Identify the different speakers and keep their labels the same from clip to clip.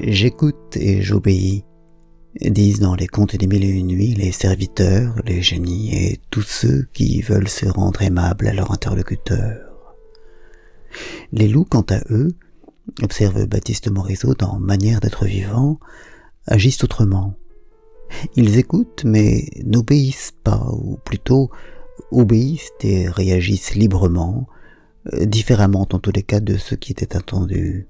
Speaker 1: J'écoute et j'obéis, disent dans les contes des mille et une nuits les serviteurs, les génies et tous ceux qui veulent se rendre aimables à leur interlocuteur. Les loups, quant à eux, observe Baptiste Morisot dans Manière d'être vivant, agissent autrement. Ils écoutent mais n'obéissent pas, ou plutôt obéissent et réagissent librement, différemment en tous les cas de ce qui était attendu.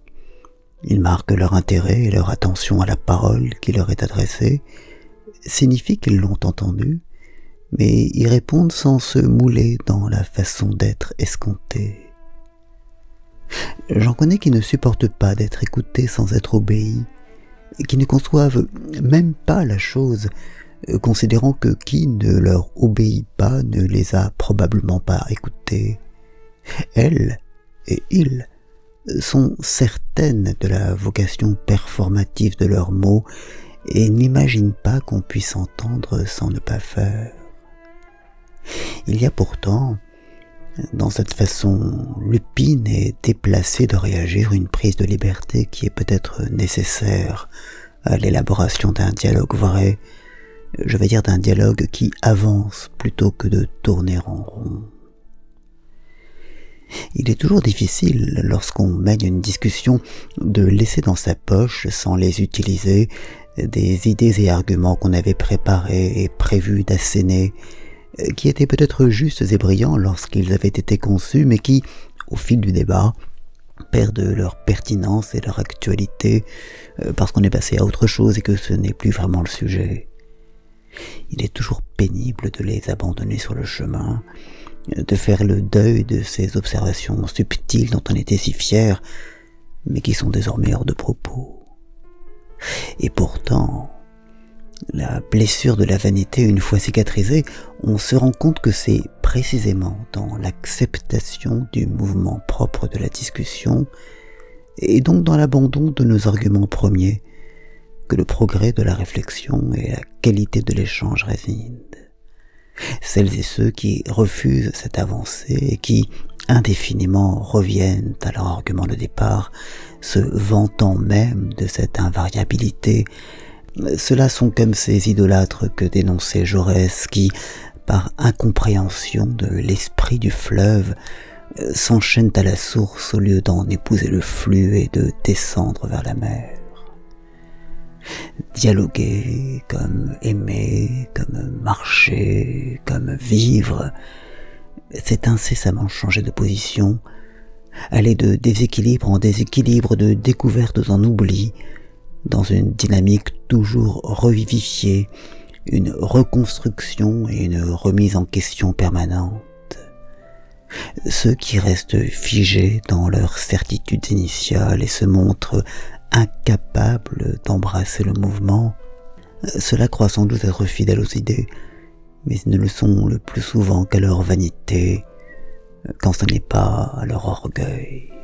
Speaker 1: Ils marquent leur intérêt et leur attention à la parole qui leur est adressée, signifie qu'ils l'ont entendue, mais y répondent sans se mouler dans la façon d'être escomptée. J'en connais qui ne supportent pas d'être écoutés sans être obéis, et qui ne conçoivent même pas la chose, considérant que qui ne leur obéit pas ne les a probablement pas écoutés. Elles et ils sont certaines de la vocation performative de leurs mots et n'imaginent pas qu'on puisse entendre sans ne pas faire. Il y a pourtant, dans cette façon lupine et déplacée de réagir, une prise de liberté qui est peut-être nécessaire à l'élaboration d'un dialogue vrai, je vais dire d'un dialogue qui avance plutôt que de tourner en rond. Il est toujours difficile, lorsqu'on mène une discussion, de laisser dans sa poche, sans les utiliser, des idées et arguments qu'on avait préparés et prévus d'asséner, qui étaient peut-être justes et brillants lorsqu'ils avaient été conçus, mais qui, au fil du débat, perdent leur pertinence et leur actualité euh, parce qu'on est passé à autre chose et que ce n'est plus vraiment le sujet. Il est toujours pénible de les abandonner sur le chemin, de faire le deuil de ces observations subtiles dont on était si fier, mais qui sont désormais hors de propos. Et pourtant, la blessure de la vanité une fois cicatrisée, on se rend compte que c'est précisément dans l'acceptation du mouvement propre de la discussion, et donc dans l'abandon de nos arguments premiers, que le progrès de la réflexion et la qualité de l'échange résident. Celles et ceux qui refusent cette avancée et qui indéfiniment reviennent à leur argument de départ, se vantant même de cette invariabilité, ceux-là sont comme ces idolâtres que dénonçait Jaurès qui, par incompréhension de l'esprit du fleuve, s'enchaînent à la source au lieu d'en épouser le flux et de descendre vers la mer. Dialoguer comme aimer, comme marcher, comme vivre, c'est incessamment changer de position, aller de déséquilibre en déséquilibre, de découvertes en oubli, dans une dynamique toujours revivifiée, une reconstruction et une remise en question permanente. Ceux qui restent figés dans leurs certitudes initiales et se montrent incapables d'embrasser le mouvement, cela croit sans doute être fidèle aux idées, mais ils ne le sont le plus souvent qu'à leur vanité, quand ce n'est pas à leur orgueil.